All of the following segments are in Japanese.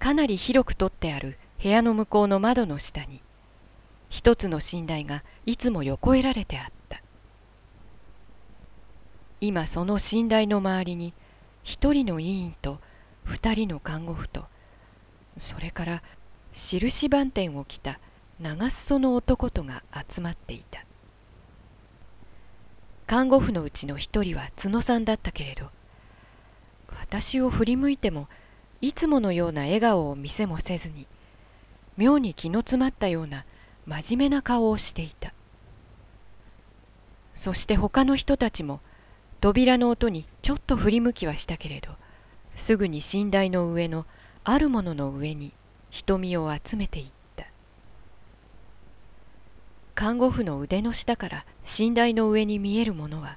かなり広く取ってある部屋の向こうの窓の下に。一つの寝台がいつも横えられてあった。今その寝台の周りに一人の委員と二人の看護婦とそれから印番店を着た長裾の男とが集まっていた。看護婦のうちの一人は角さんだったけれど私を振り向いてもいつものような笑顔を見せもせずに妙に気の詰まったような真面目な顔をしていた。そして他の人たちも扉の音にちょっと振り向きはしたけれどすぐに寝台の上のあるものの上に瞳を集めていった。看護婦の腕の下から寝台の上に見えるものは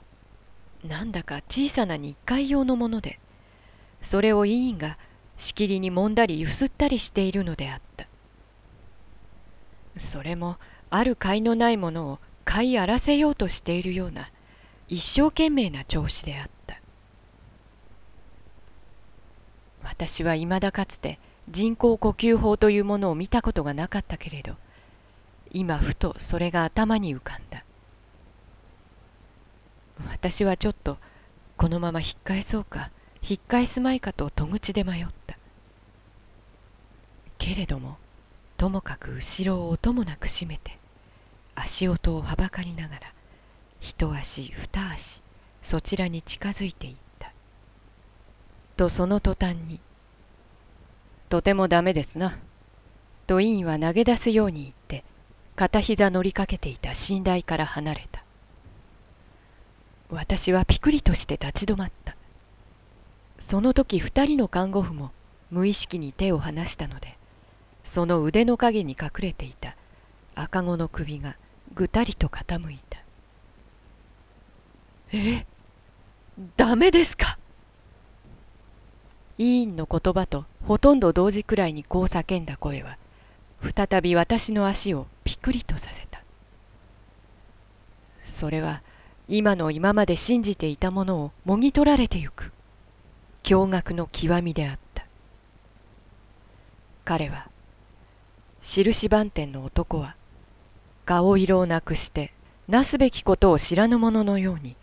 なんだか小さな日会用のものでそれを委員がしきりに揉んだりゆすったりしているのであった。それもある甲斐のないものを買い荒らせようとしているような一生懸命な調子であった。私はいまだかつて人工呼吸法というものを見たことがなかったけれど今ふとそれが頭に浮かんだ。私はちょっとこのまま引っ返そうか引っ返すまいかと戸口で迷った。けれどもともかく後ろを音もなく閉めて足音をはばかりながら一足二足そちらに近づいていった。とその途端に「とてもダメですな」と委員は投げ出すように言って片膝乗りかけていた寝台から離れた。私はピクリとして立ち止まった。その時二人の看護婦も無意識に手を離したのでその腕の影に隠れていた。赤子の首がぐたりと傾いた。え？ダメですか？委員の言葉とほとんど同時くらいにこう叫んだ声は再び私の足をピクリとさせた。それは今の今まで信じていたものをもぎ取られてゆく驚愕の極みであった。彼は印番店の男は顔色をなくしてなすべきことを知らぬ者のように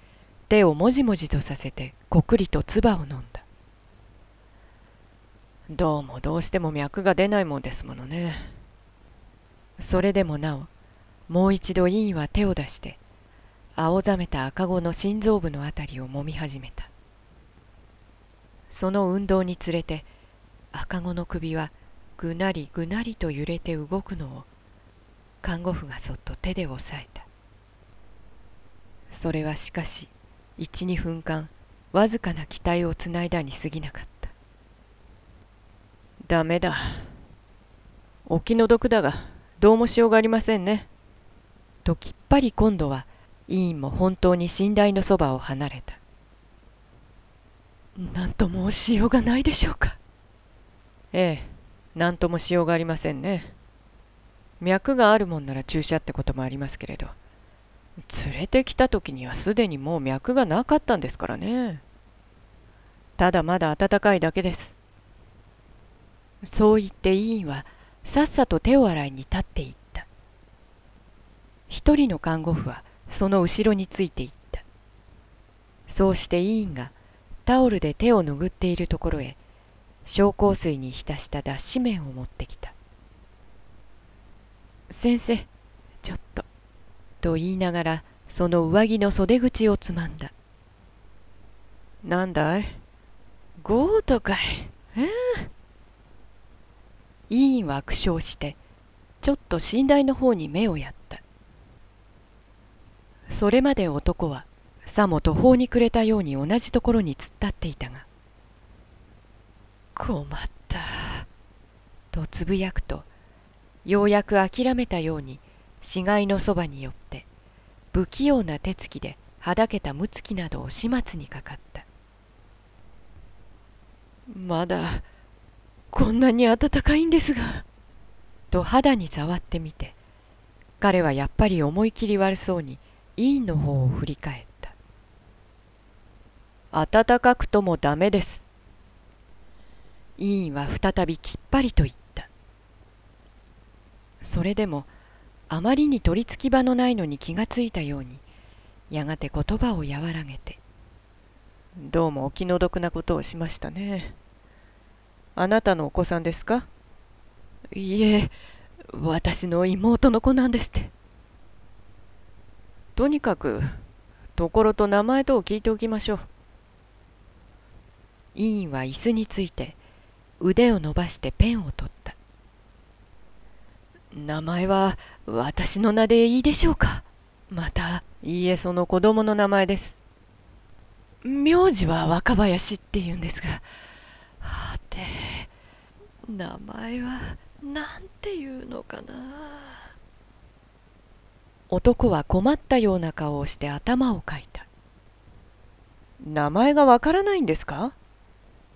手をもじもじとさせてこくりと唾を飲んだ。どうもどうしても脈が出ないもんですものね。それでもなおもう一度委員は手を出して青ざめた赤子の心臓部のあたりを揉み始めた。その運動につれて赤子の首はぐなりぐなりと揺れて動くのを看護婦がそっと手で押さえた。それはしかし12分間わずかな期待をつないだに過ぎなかった。ダメだ。お気の毒だがどうもしようがありませんね。ときっぱり今度は委員も本当に寝台のそばを離れた。何ともしようがないでしょうか。ええ何ともしようがありませんね。脈があるもんなら注射ってこともありますけれど。連れてきた時にはすでにもう脈がなかったんですからね。ただまだ暖かいだけです。そう言って委員はさっさと手を洗いに立っていった。一人の看護婦はその後ろについていった。そうして委員がタオルで手を拭っているところへ紹興水に浸した脱脂麺を持ってきた。先生ちょっと。と言いながらその上着の袖口をつまんだ。なんだい？ゴートかい。ええ委員は苦笑してちょっと寝台の方に目をやった。それまで男はさも途方に暮れたように同じところに突っ立っていたが困った。とつぶやくとようやく諦めたように死骸のそばに寄って不器用な手つきではだけたむつきなどを始末にかかった。まだこんなに暖かいんですが。と肌に触ってみて彼はやっぱり思い切り悪そうに委員の方を振り返った。暖かくともダメです。委員は再びきっぱりと言ったそれでもあまりに取りつき場のないのに気がついたようにやがて言葉を和らげて「どうもお気の毒なことをしましたね。あなたのお子さんですか?」いえ私の妹の子なんですってとにかくところと名前とを聞いておきましょう委員は椅子について腕を伸ばしてペンを取った。名前は私の名でいいでしょうか？またいいえその子供の名前です。名字は若林って言うんですが。はて名前はなんていうのかな？男は困ったような顔をして頭をかいた。名前がわからないんですか？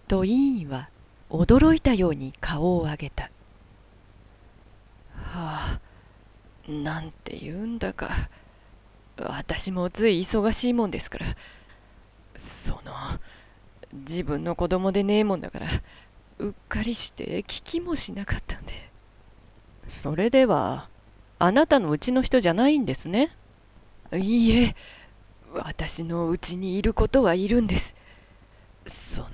と委員は驚いたように顔を上げた。はあなんて言うんだか。私もつい忙しいもんですから。その自分の子供でねえもんだからうっかりして聞きもしなかったんで。それではあなたのうちの人じゃないんですね。いいえ私のうちにいることはいるんです。その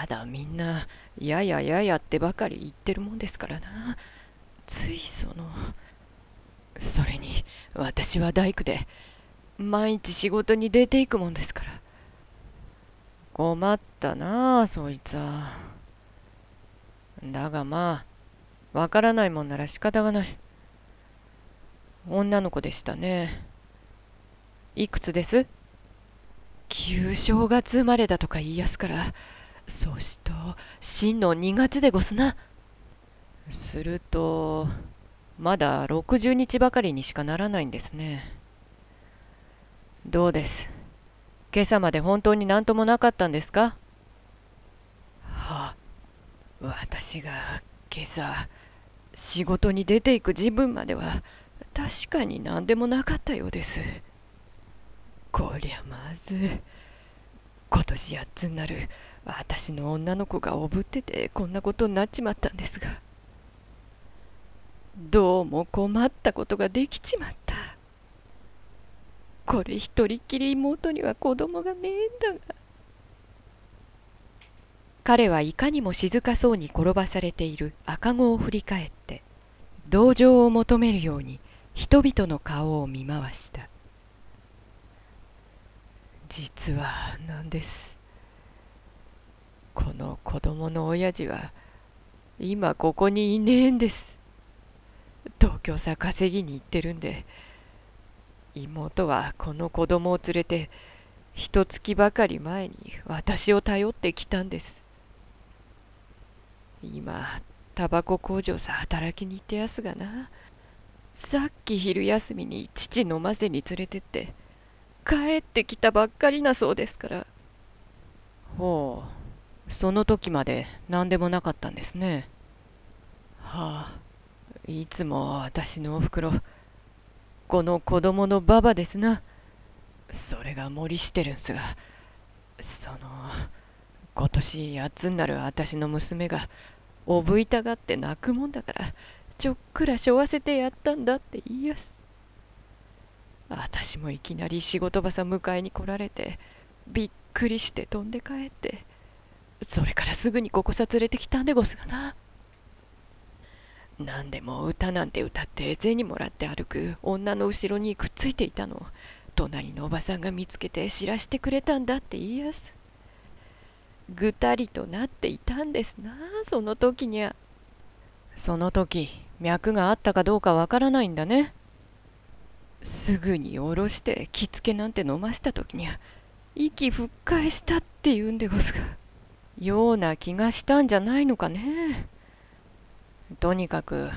ただみんなややややってばかり言ってるもんですからな。ついそのそれに私は大工で毎日仕事に出ていくもんですから。困ったなあそいつは。だがまあわからないもんなら仕方がない。女の子でしたね。いくつです？旧正月生まれだとか言いやすから。そしと真の2月でごすな。するとまだ60日ばかりにしかならないんですね。どうです？今朝まで本当に何ともなかったんですか？はあ、私が今朝仕事に出ていく自分までは確かに何でもなかったようです。こりゃまず今年8つになる私の女の子がおぶっててこんなことになっちまったんですがどうも困ったことができちまった。これ一人っきり妹には子供がねえんだが。彼はいかにも静かそうに転ばされている赤子を振り返って同情を求めるように人々の顔を見回した。実はなんです。この子供の親父は今ここにいねえんです。東京さ稼ぎに行ってるんで。妹はこの子供を連れて一月ばかり前に私を頼ってきたんです。今タバコ工場さ働きに行ってやすがな。さっき昼休みに父飲ませに連れてって帰ってきたばっかりなそうですから。ほう。その時まで何でもなかったんですねはあいつも私のおふくろこの子供のババですな。それが森してるんすが、その、今年八つになる私の娘が、おぶいたがって泣くもんだから、ちょっくらしょわせてやったんだって言いやす。私もいきなり仕事場さ迎えに来られて、びっくりして飛んで帰って、それからすぐにここさ連れてきたんでごすがな。何でも歌なんて歌って銭もらって歩く女の後ろにくっついていたの。隣のおばさんが見つけて知らしてくれたんだって言いやす。ぐたりとなっていたんですなその時には。その時脈があったかどうかわからないんだね。すぐに下ろして着付けなんて飲ませた時には息吹っ返したって言うんでごすが。ような気がしたんじゃないのかね。とにかく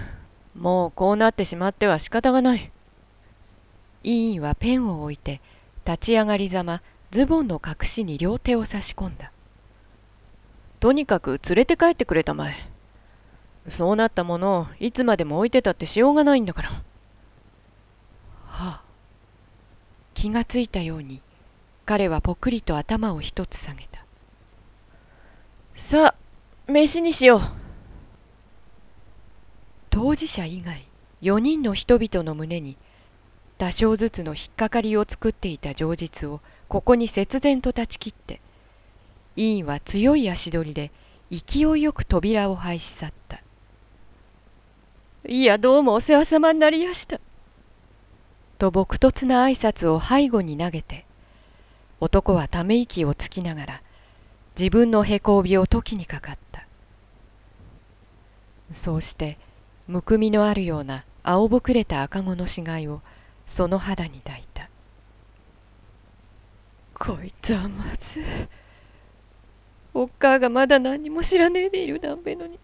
もうこうなってしまっては仕方がない。委員はペンを置いて立ち上がりざまズボンの隠しに両手を差し込んだ。とにかく連れて帰ってくれたまえ。そうなったものをいつまでも置いてたってしようがないんだから。はあ。気がついたように彼はぽっくりと頭を一つ下げたさあ飯にしよう。当事者以外4人の人々の胸に多少ずつの引っかかりを作っていた情実をここに切然と断ち切って委員は強い足取りで勢いよく扉を廃し去った。いやどうもお世話様になりやした。と朴突な挨拶を背後に投げて男はため息をつきながら自分のへこびを解きにかかった。そうしてむくみのあるような青ぶくれた赤子の死骸をその肌に抱いた。こいつはまずおっかあがまだ何も知らねえでいるなんべのに。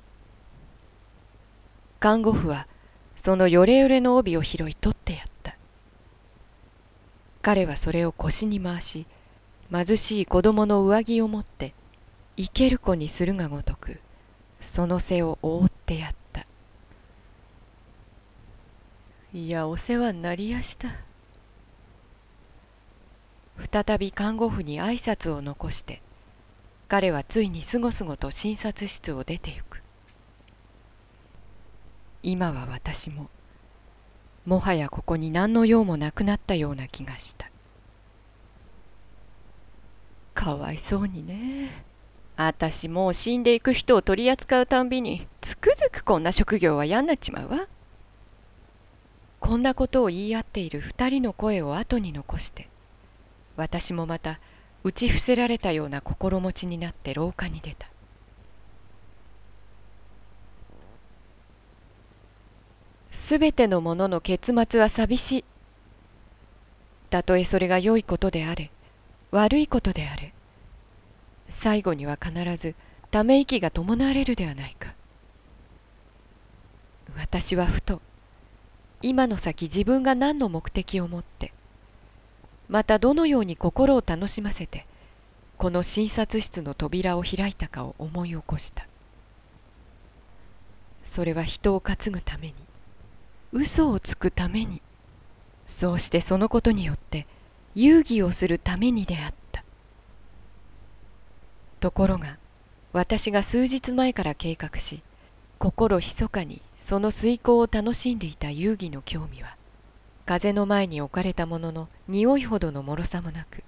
看護婦はそのヨレヨレの帯を拾い取ってやった。彼はそれを腰に回し貧しい子供の上着を持って生ける子にするがごとくその背を覆ってやった。いやお世話になりやした。再び看護婦に挨拶を残して彼はついにすごすごと診察室を出てゆく。今は私ももはやここに何の用もなくなったような気がした。かわいそうにね。あたしもう死んでいく人を取り扱うたんびにつくづくこんな職業は嫌になっちまうわ。こんなことを言い合っている二人の声を後に残して私もまた打ち伏せられたような心持ちになって廊下に出た。すべてのものの結末は寂しい。たとえそれが良いことであれ悪いことであれ最後には必ずため息が伴われるではないか。私はふと今の先自分が何の目的を持ってまたどのように心を楽しませてこの診察室の扉を開いたかを思い起こした。それは人を担ぐために嘘をつくためにそうしてそのことによって遊戯をするためにであった。ところが私が数日前から計画し心ひかにその遂行を楽しんでいた遊戯の興味は風の前に置かれたものの匂いほどのもろさもなく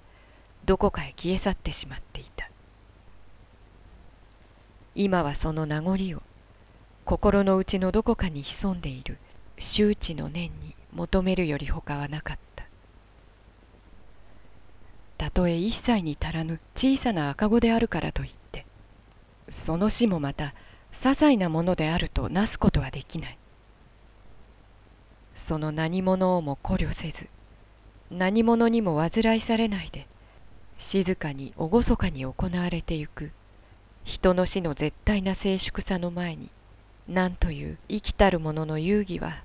どこかへ消え去ってしまっていた。今はその名残を心の内のどこかに潜んでいる周知の念に求めるより他はなかった。たとえ一切に足らぬ小さな赤子であるからといってその死もまた些細なものであるとなすことはできない。その何者をも考慮せず何者にも煩いされないで静かに厳かに行われてゆく人の死の絶対な静粛さの前に何という生きたる者の遊戯は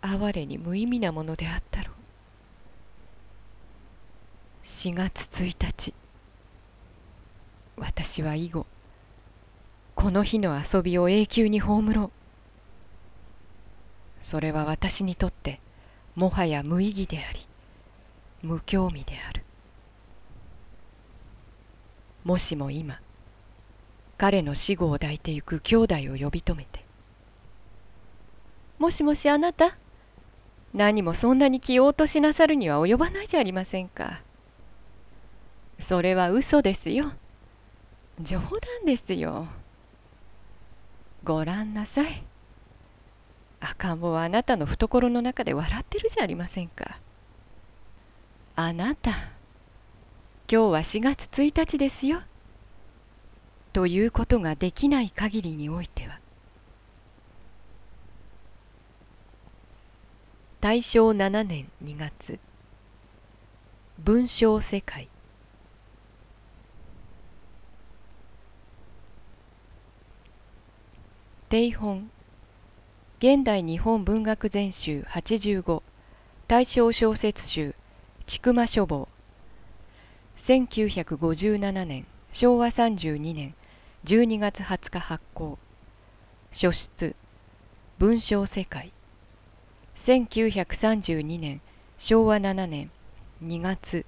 哀れに無意味なものであったろう。4月1日。私は以後この日の遊びを永久に葬ろう。それは私にとってもはや無意義であり無興味である。もしも今彼の死後を抱いてゆく兄弟を呼び止めて「もしもしあなた何もそんなに気を落としなさるには及ばないじゃありませんか」それは嘘ですよ冗談ですよごらんなさい赤ん坊はあなたの懐の中で笑ってるじゃありませんか。あなた、今日は4月1日ですよ。ということができない限りにおいては。大正7年2月文章世界定本現代日本文学全集85大正小説集千曲書房。1957年昭和32年12月20日発行。書出文章世界。1932年昭和7年2月